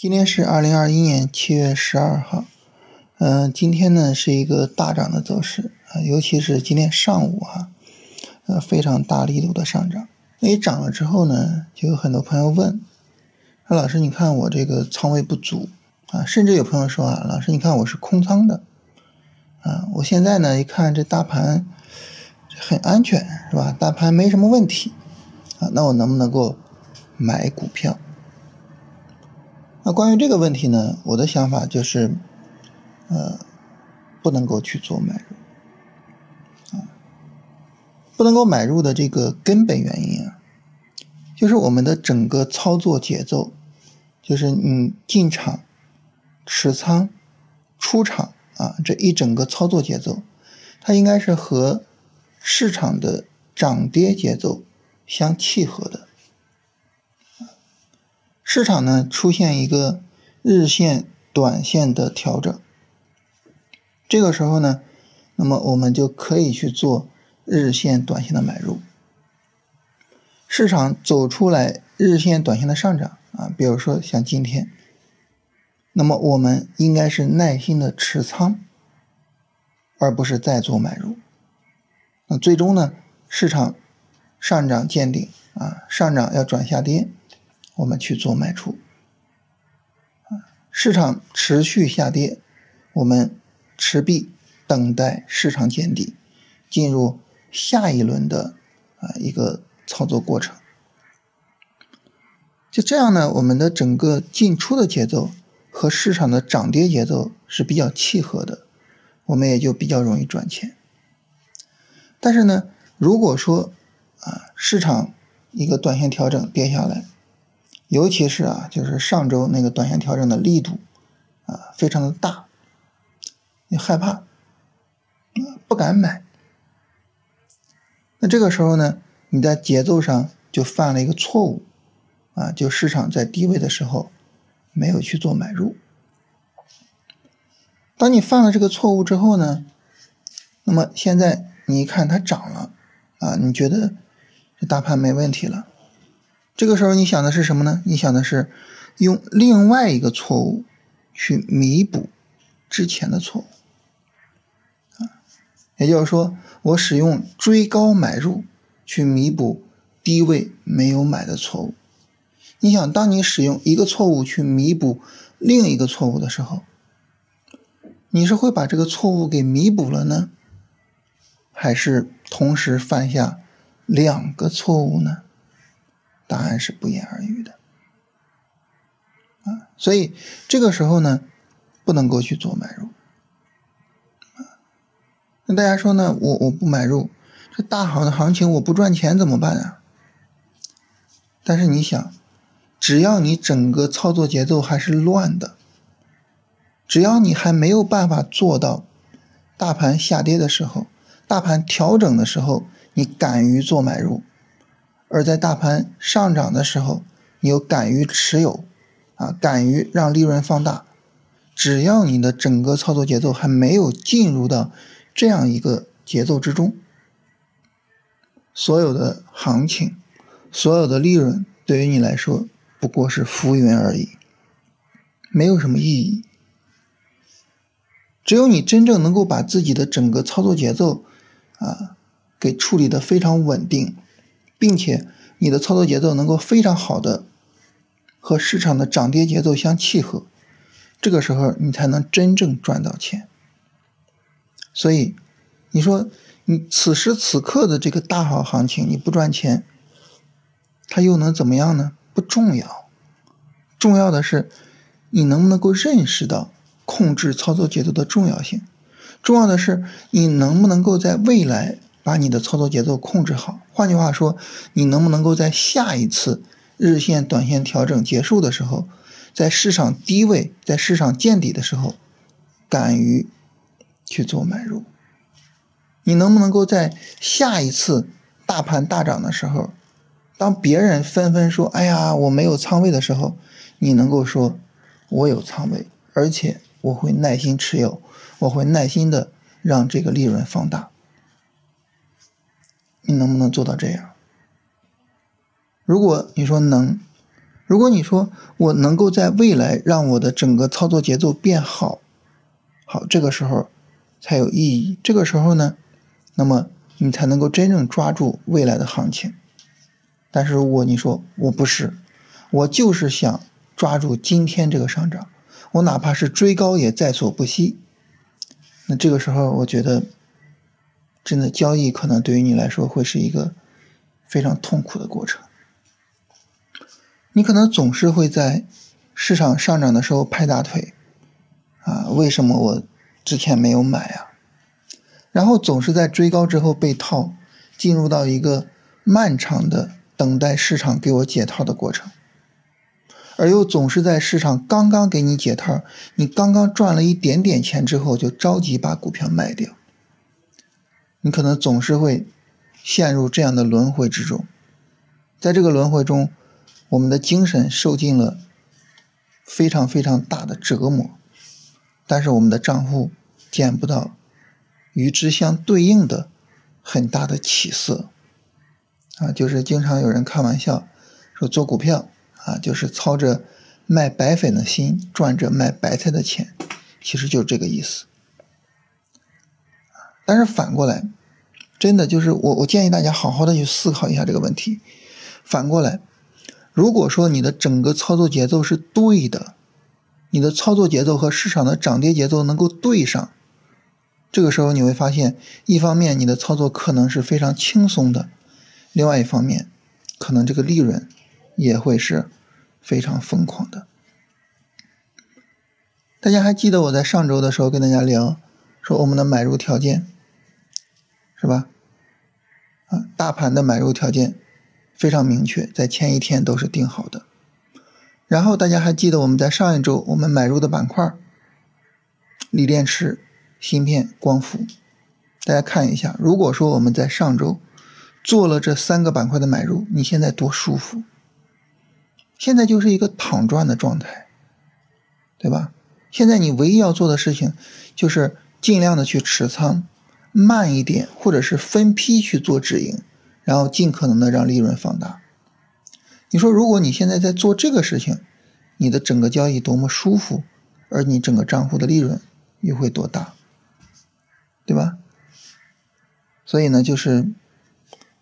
今天是二零二一年七月十二号，嗯，今天呢是一个大涨的走势啊，尤其是今天上午哈，呃，非常大力度的上涨。那一涨了之后呢，就有很多朋友问，说老师，你看我这个仓位不足啊，甚至有朋友说啊，老师，你看我是空仓的啊，我现在呢一看这大盘很安全是吧？大盘没什么问题啊，那我能不能够买股票？那关于这个问题呢，我的想法就是，呃，不能够去做买入，啊，不能够买入的这个根本原因啊，就是我们的整个操作节奏，就是你进场、持仓、出场啊这一整个操作节奏，它应该是和市场的涨跌节奏相契合的。市场呢出现一个日线、短线的调整，这个时候呢，那么我们就可以去做日线、短线的买入。市场走出来日线、短线的上涨啊，比如说像今天，那么我们应该是耐心的持仓，而不是再做买入。那最终呢，市场上涨见顶啊，上涨要转下跌。我们去做卖出，啊，市场持续下跌，我们持币等待市场见底，进入下一轮的啊一个操作过程。就这样呢，我们的整个进出的节奏和市场的涨跌节奏是比较契合的，我们也就比较容易赚钱。但是呢，如果说啊市场一个短线调整跌下来，尤其是啊，就是上周那个短线调整的力度啊，非常的大，你害怕，不敢买。那这个时候呢，你在节奏上就犯了一个错误啊，就市场在低位的时候没有去做买入。当你犯了这个错误之后呢，那么现在你一看它涨了啊，你觉得这大盘没问题了。这个时候你想的是什么呢？你想的是用另外一个错误去弥补之前的错误啊，也就是说，我使用追高买入去弥补低位没有买的错误。你想，当你使用一个错误去弥补另一个错误的时候，你是会把这个错误给弥补了呢，还是同时犯下两个错误呢？答案是不言而喻的，啊，所以这个时候呢，不能够去做买入，啊，那大家说呢，我我不买入，这大好的行情我不赚钱怎么办啊？但是你想，只要你整个操作节奏还是乱的，只要你还没有办法做到大盘下跌的时候，大盘调整的时候，你敢于做买入。而在大盘上涨的时候，你又敢于持有，啊，敢于让利润放大。只要你的整个操作节奏还没有进入到这样一个节奏之中，所有的行情，所有的利润对于你来说不过是浮云而已，没有什么意义。只有你真正能够把自己的整个操作节奏，啊，给处理的非常稳定。并且你的操作节奏能够非常好的和市场的涨跌节奏相契合，这个时候你才能真正赚到钱。所以你说你此时此刻的这个大好行情你不赚钱，它又能怎么样呢？不重要，重要的是你能不能够认识到控制操作节奏的重要性，重要的是你能不能够在未来。把你的操作节奏控制好。换句话说，你能不能够在下一次日线、短线调整结束的时候，在市场低位、在市场见底的时候，敢于去做买入？你能不能够在下一次大盘大涨的时候，当别人纷纷说“哎呀，我没有仓位”的时候，你能够说“我有仓位，而且我会耐心持有，我会耐心的让这个利润放大”？你能不能做到这样？如果你说能，如果你说我能够在未来让我的整个操作节奏变好，好，这个时候才有意义。这个时候呢，那么你才能够真正抓住未来的行情。但是如果你说我不是，我就是想抓住今天这个上涨，我哪怕是追高也在所不惜。那这个时候，我觉得真的交易可能对于你来说会是一个非常痛苦的过程。你可能总是会在市场上涨的时候拍大腿，啊，为什么我之前没有买啊？然后总是在追高之后被套，进入到一个漫长的等待市场给我解套的过程，而又总是在市场刚刚给你解套，你刚刚赚了一点点钱之后就着急把股票卖掉。你可能总是会陷入这样的轮回之中，在这个轮回中。我们的精神受尽了非常非常大的折磨，但是我们的账户见不到与之相对应的很大的起色啊！就是经常有人开玩笑说做股票啊，就是操着卖白粉的心赚着卖白菜的钱，其实就是这个意思。但是反过来，真的就是我我建议大家好好的去思考一下这个问题，反过来。如果说你的整个操作节奏是对的，你的操作节奏和市场的涨跌节奏能够对上，这个时候你会发现，一方面你的操作可能是非常轻松的，另外一方面，可能这个利润也会是非常疯狂的。大家还记得我在上周的时候跟大家聊，说我们的买入条件是吧？啊，大盘的买入条件。非常明确，在前一天都是定好的。然后大家还记得我们在上一周我们买入的板块，锂电池、芯片、光伏。大家看一下，如果说我们在上周做了这三个板块的买入，你现在多舒服？现在就是一个躺赚的状态，对吧？现在你唯一要做的事情就是尽量的去持仓，慢一点，或者是分批去做止盈。然后尽可能的让利润放大。你说，如果你现在在做这个事情，你的整个交易多么舒服，而你整个账户的利润又会多大，对吧？所以呢，就是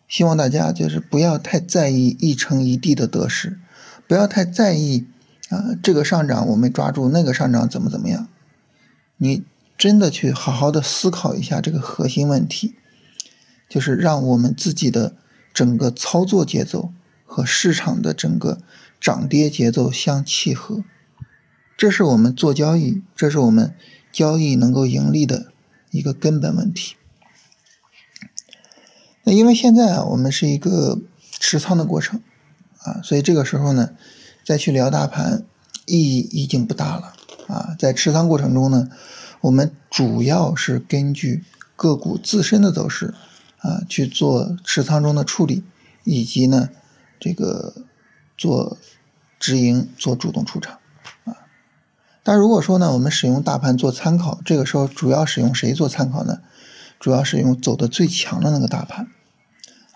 希望大家就是不要太在意一城一地的得失，不要太在意啊这个上涨我没抓住，那个上涨怎么怎么样。你真的去好好的思考一下这个核心问题。就是让我们自己的整个操作节奏和市场的整个涨跌节奏相契合，这是我们做交易，这是我们交易能够盈利的一个根本问题。那因为现在啊，我们是一个持仓的过程啊，所以这个时候呢，再去聊大盘意义已经不大了啊。在持仓过程中呢，我们主要是根据个股自身的走势。啊，去做持仓中的处理，以及呢，这个做止盈、做主动出场啊。但如果说呢，我们使用大盘做参考，这个时候主要使用谁做参考呢？主要使用走的最强的那个大盘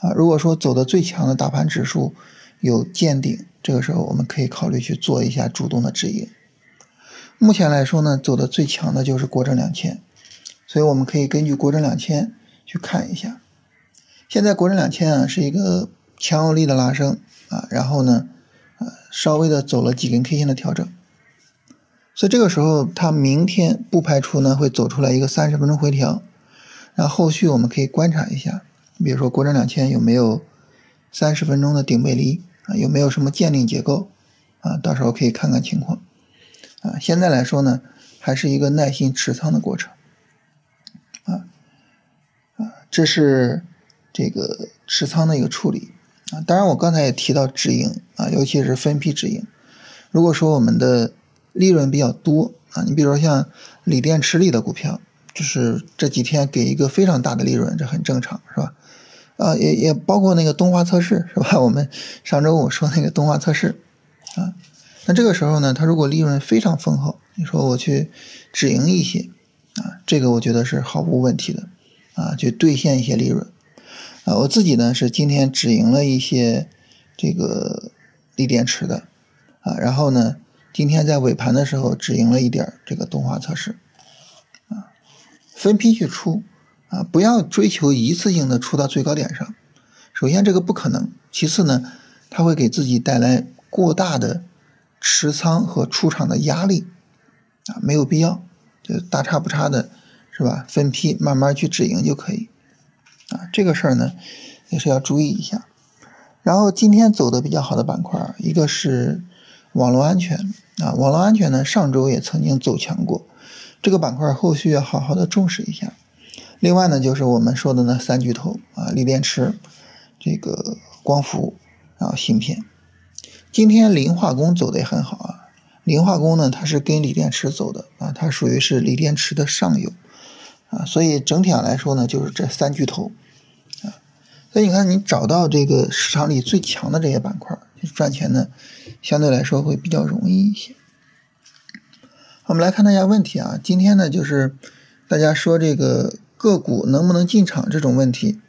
啊。如果说走的最强的大盘指数有见顶，这个时候我们可以考虑去做一下主动的止盈。目前来说呢，走的最强的就是国证两千，所以我们可以根据国证两千去看一下。现在国证两千啊是一个强有力的拉升啊，然后呢，呃，稍微的走了几根 K 线的调整，所以这个时候它明天不排除呢会走出来一个三十分钟回调，然后后续我们可以观察一下，比如说国证两千有没有三十分钟的顶背离啊，有没有什么见顶结构啊，到时候可以看看情况啊。现在来说呢，还是一个耐心持仓的过程啊啊，这是。这个持仓的一个处理啊，当然我刚才也提到止盈啊，尤其是分批止盈。如果说我们的利润比较多啊，你比如说像锂电池里的股票，就是这几天给一个非常大的利润，这很正常，是吧？啊，也也包括那个动画测试，是吧？我们上周五说那个动画测试啊，那这个时候呢，它如果利润非常丰厚，你说我去止盈一些啊，这个我觉得是毫无问题的啊，去兑现一些利润。啊，我自己呢是今天止盈了一些这个锂电池的，啊，然后呢，今天在尾盘的时候止盈了一点这个动画测试，啊，分批去出，啊，不要追求一次性的出到最高点上，首先这个不可能，其次呢，它会给自己带来过大的持仓和出场的压力，啊，没有必要，就大差不差的，是吧？分批慢慢去止盈就可以，啊，这个事儿呢也是要注意一下。然后今天走的比较好的板块，一个是网络安全啊，网络安全呢上周也曾经走强过，这个板块后续要好好的重视一下。另外呢，就是我们说的那三巨头啊，锂电池、这个光伏，然后芯片。今天磷化工走的也很好啊，磷化工呢它是跟锂电池走的啊，它属于是锂电池的上游啊，所以整体上来说呢，就是这三巨头啊。所以你看，你找到这个市场里最强的这些板块，赚钱呢，相对来说会比较容易一些。我们来看大家问题啊，今天呢就是大家说这个个股能不能进场这种问题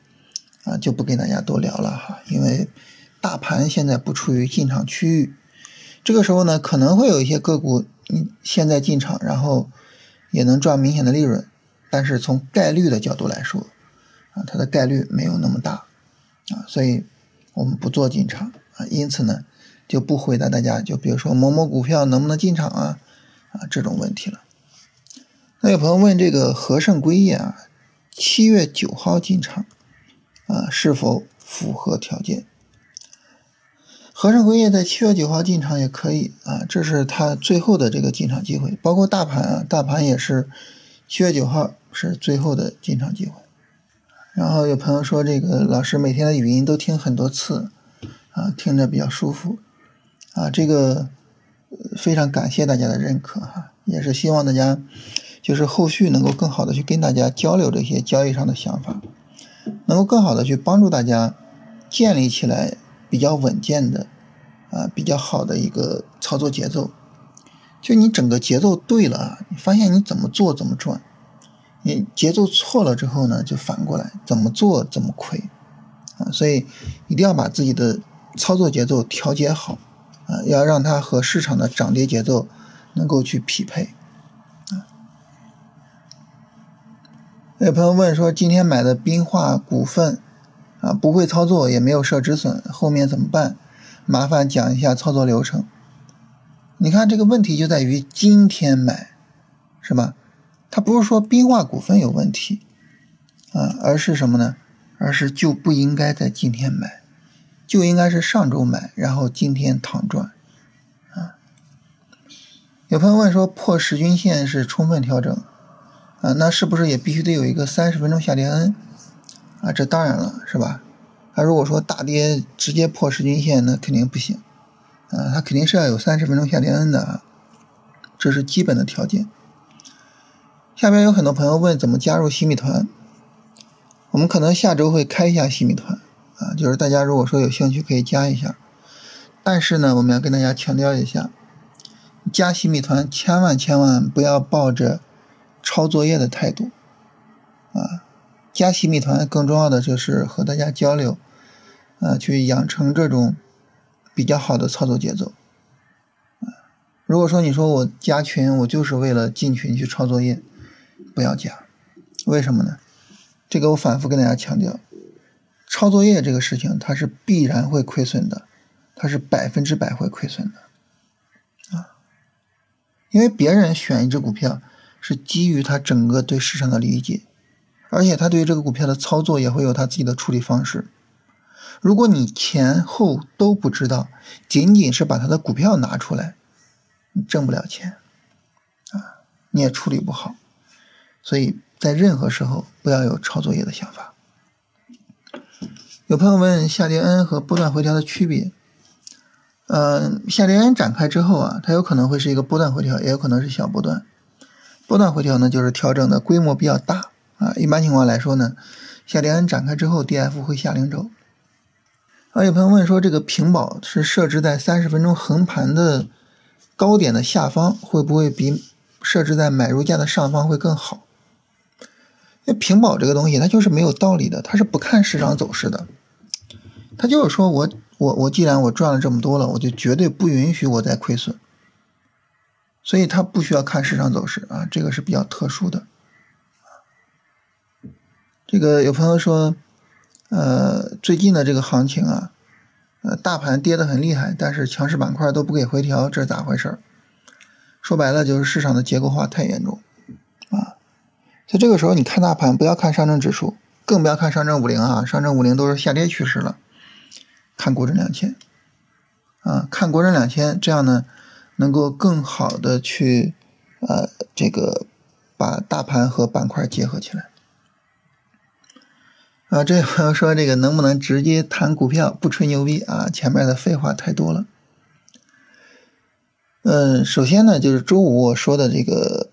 啊，就不跟大家多聊了哈，因为大盘现在不处于进场区域，这个时候呢可能会有一些个股你现在进场，然后也能赚明显的利润，但是从概率的角度来说啊，它的概率没有那么大。啊，所以我们不做进场啊，因此呢，就不回答大家，就比如说某某股票能不能进场啊，啊这种问题了。那有朋友问这个和盛硅业啊，七月九号进场啊，是否符合条件？和盛硅业在七月九号进场也可以啊，这是它最后的这个进场机会，包括大盘啊，大盘也是七月九号是最后的进场机会。然后有朋友说，这个老师每天的语音都听很多次，啊，听着比较舒服，啊，这个非常感谢大家的认可哈，也是希望大家就是后续能够更好的去跟大家交流这些交易上的想法，能够更好的去帮助大家建立起来比较稳健的啊比较好的一个操作节奏，就你整个节奏对了，你发现你怎么做怎么赚。你节奏错了之后呢，就反过来怎么做怎么亏，啊，所以一定要把自己的操作节奏调节好，啊，要让它和市场的涨跌节奏能够去匹配，啊。有朋友问说，今天买的冰化股份，啊，不会操作也没有设止损，后面怎么办？麻烦讲一下操作流程。你看这个问题就在于今天买，是吧？它不是说冰化股份有问题啊，而是什么呢？而是就不应该在今天买，就应该是上周买，然后今天躺赚啊。有朋友问说破十均线是充分调整啊，那是不是也必须得有一个三十分钟下跌 N 啊？这当然了，是吧？他如果说大跌直接破十均线，那肯定不行啊，它肯定是要有三十分钟下跌 N 的啊，这是基本的条件。下边有很多朋友问怎么加入洗米团，我们可能下周会开一下洗米团啊，就是大家如果说有兴趣可以加一下，但是呢，我们要跟大家强调一下，加洗米团千万千万不要抱着抄作业的态度啊，加洗米团更重要的就是和大家交流啊，去养成这种比较好的操作节奏。如果说你说我加群，我就是为了进群去抄作业。不要加，为什么呢？这个我反复跟大家强调，抄作业这个事情它是必然会亏损的，它是百分之百会亏损的啊！因为别人选一只股票是基于他整个对市场的理解，而且他对于这个股票的操作也会有他自己的处理方式。如果你前后都不知道，仅仅是把他的股票拿出来，你挣不了钱啊，你也处理不好。所以在任何时候不要有抄作业的想法。有朋友问下跌 N 和波段回调的区别，嗯，下跌 N 展开之后啊，它有可能会是一个波段回调，也有可能是小波段。波段回调呢，就是调整的规模比较大啊。一般情况来说呢，下跌 N 展开之后，DF 会下零轴。啊，有朋友问说，这个平保是设置在三十分钟横盘的高点的下方，会不会比设置在买入价的上方会更好？那平保这个东西，它就是没有道理的，它是不看市场走势的。它就是说我我我既然我赚了这么多了，我就绝对不允许我再亏损。所以它不需要看市场走势啊，这个是比较特殊的。这个有朋友说，呃，最近的这个行情啊，呃，大盘跌得很厉害，但是强势板块都不给回调，这是咋回事？说白了就是市场的结构化太严重啊。所以这个时候你看大盘，不要看上证指数，更不要看上证五零啊，上证五零都是下跌趋势了。看国证两千啊，看国证两千，这样呢。能够更好的去，呃，这个把大盘和板块结合起来。啊，这位朋友说这个能不能直接谈股票不吹牛逼啊？前面的废话太多了。嗯，首先呢，就是周五我说的这个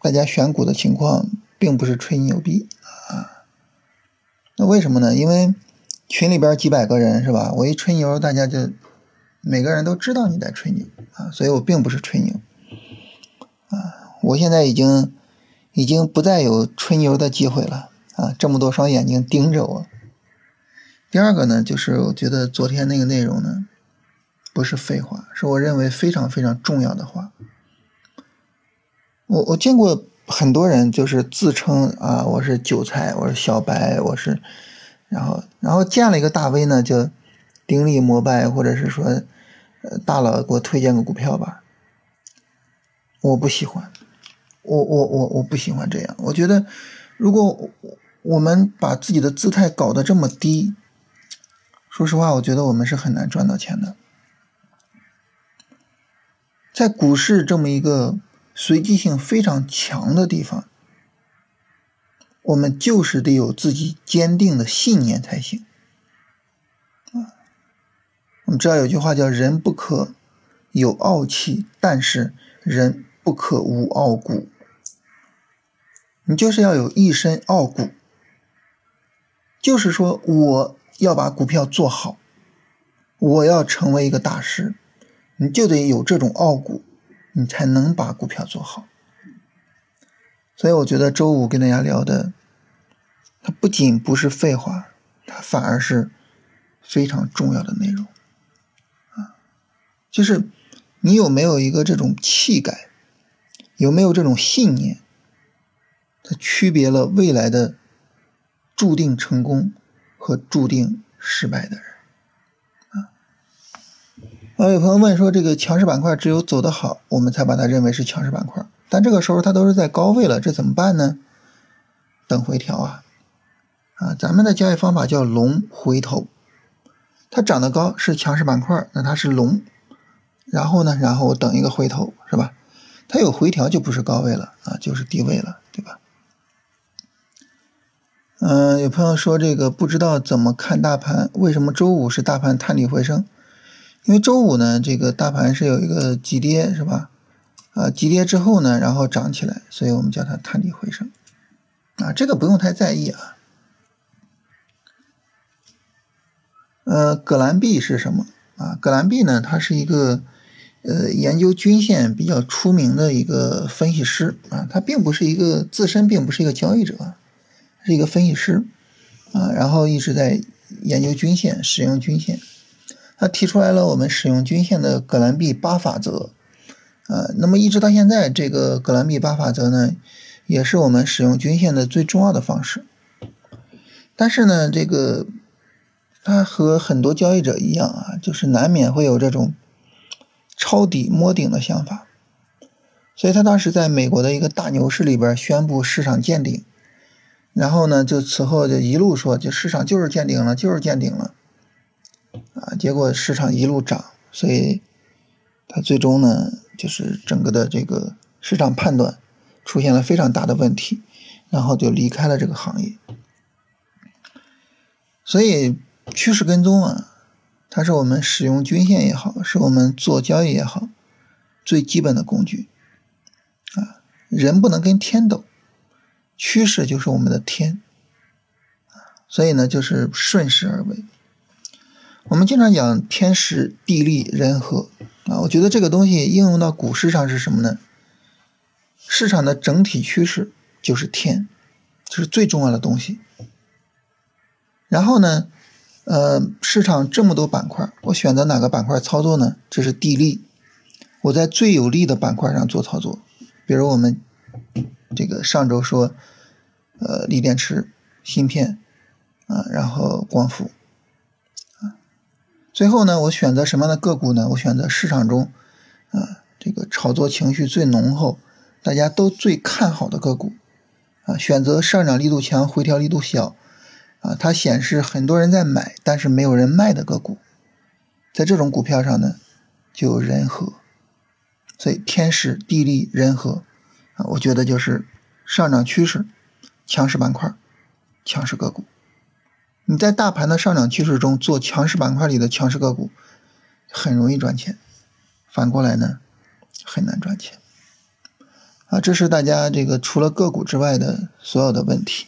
大家选股的情况，并不是吹牛逼啊。那为什么呢？因为群里边几百个人是吧？我一吹牛，大家就。每个人都知道你在吹牛啊，所以我并不是吹牛啊，我现在已经已经不再有吹牛的机会了啊，这么多双眼睛盯着我。第二个呢，就是我觉得昨天那个内容呢，不是废话，是我认为非常非常重要的话。我我见过很多人就是自称啊，我是韭菜，我是小白，我是，然后然后见了一个大 V 呢，就顶礼膜拜，或者是说。大佬给我推荐个股票吧，我不喜欢，我我我我不喜欢这样。我觉得，如果我们把自己的姿态搞得这么低，说实话，我觉得我们是很难赚到钱的。在股市这么一个随机性非常强的地方，我们就是得有自己坚定的信念才行。我们知道有句话叫“人不可有傲气，但是人不可无傲骨”。你就是要有一身傲骨，就是说我要把股票做好，我要成为一个大师，你就得有这种傲骨，你才能把股票做好。所以我觉得周五跟大家聊的，它不仅不是废话，它反而是非常重要的内容啊。就是你有没有一个这种气概，有没有这种信念，它区别了未来的注定成功和注定失败的人啊。啊，有朋友问说，这个强势板块只有走得好，我们才把它认为是强势板块，但这个时候它都是在高位了，这怎么办呢？等回调啊！啊，咱们的交易方法叫龙回头，它涨得高是强势板块，那它是龙。然后呢？然后等一个回头，是吧？它有回调就不是高位了啊，就是低位了，对吧？嗯，有朋友说这个不知道怎么看大盘，为什么周五是大盘探底回升？因为周五呢，这个大盘是有一个急跌，是吧？啊，急跌之后呢，然后涨起来，所以我们叫它探底回升。啊，这个不用太在意啊。呃，葛兰碧是什么？啊，葛兰碧呢，它是一个。呃，研究均线比较出名的一个分析师啊，他并不是一个自身并不是一个交易者，是一个分析师啊，然后一直在研究均线，使用均线。他提出来了我们使用均线的葛兰碧八法则，啊，那么一直到现在，这个葛兰碧八法则呢，也是我们使用均线的最重要的方式。但是呢，这个他和很多交易者一样啊，就是难免会有这种。抄底摸顶的想法，所以他当时在美国的一个大牛市里边宣布市场见顶，然后呢，就此后就一路说，就市场就是见顶了，就是见顶了，啊，结果市场一路涨，所以他最终呢，就是整个的这个市场判断出现了非常大的问题，然后就离开了这个行业。所以趋势跟踪啊。它是我们使用均线也好，是我们做交易也好，最基本的工具啊。人不能跟天斗，趋势就是我们的天。所以呢，就是顺势而为。我们经常讲天时地利人和啊，我觉得这个东西应用到股市上是什么呢？市场的整体趋势就是天，这是最重要的东西。然后呢？呃，市场这么多板块，我选择哪个板块操作呢？这是地利，我在最有利的板块上做操作。比如我们这个上周说，呃，锂电池、芯片啊，然后光伏啊，最后呢，我选择什么样的个股呢？我选择市场中啊，这个炒作情绪最浓厚。大家都最看好的个股，啊，选择上涨力度强、回调力度小，啊，它显示很多人在买，但是没有人卖的个股，在这种股票上呢，就有人和，所以天时地利人和，我觉得就是上涨趋势、强势板块、强势个股。你在大盘的上涨趋势中做强势板块里的强势个股，很容易赚钱；反过来呢，很难赚钱。啊，这是大家这个除了个股之外的所有的问题。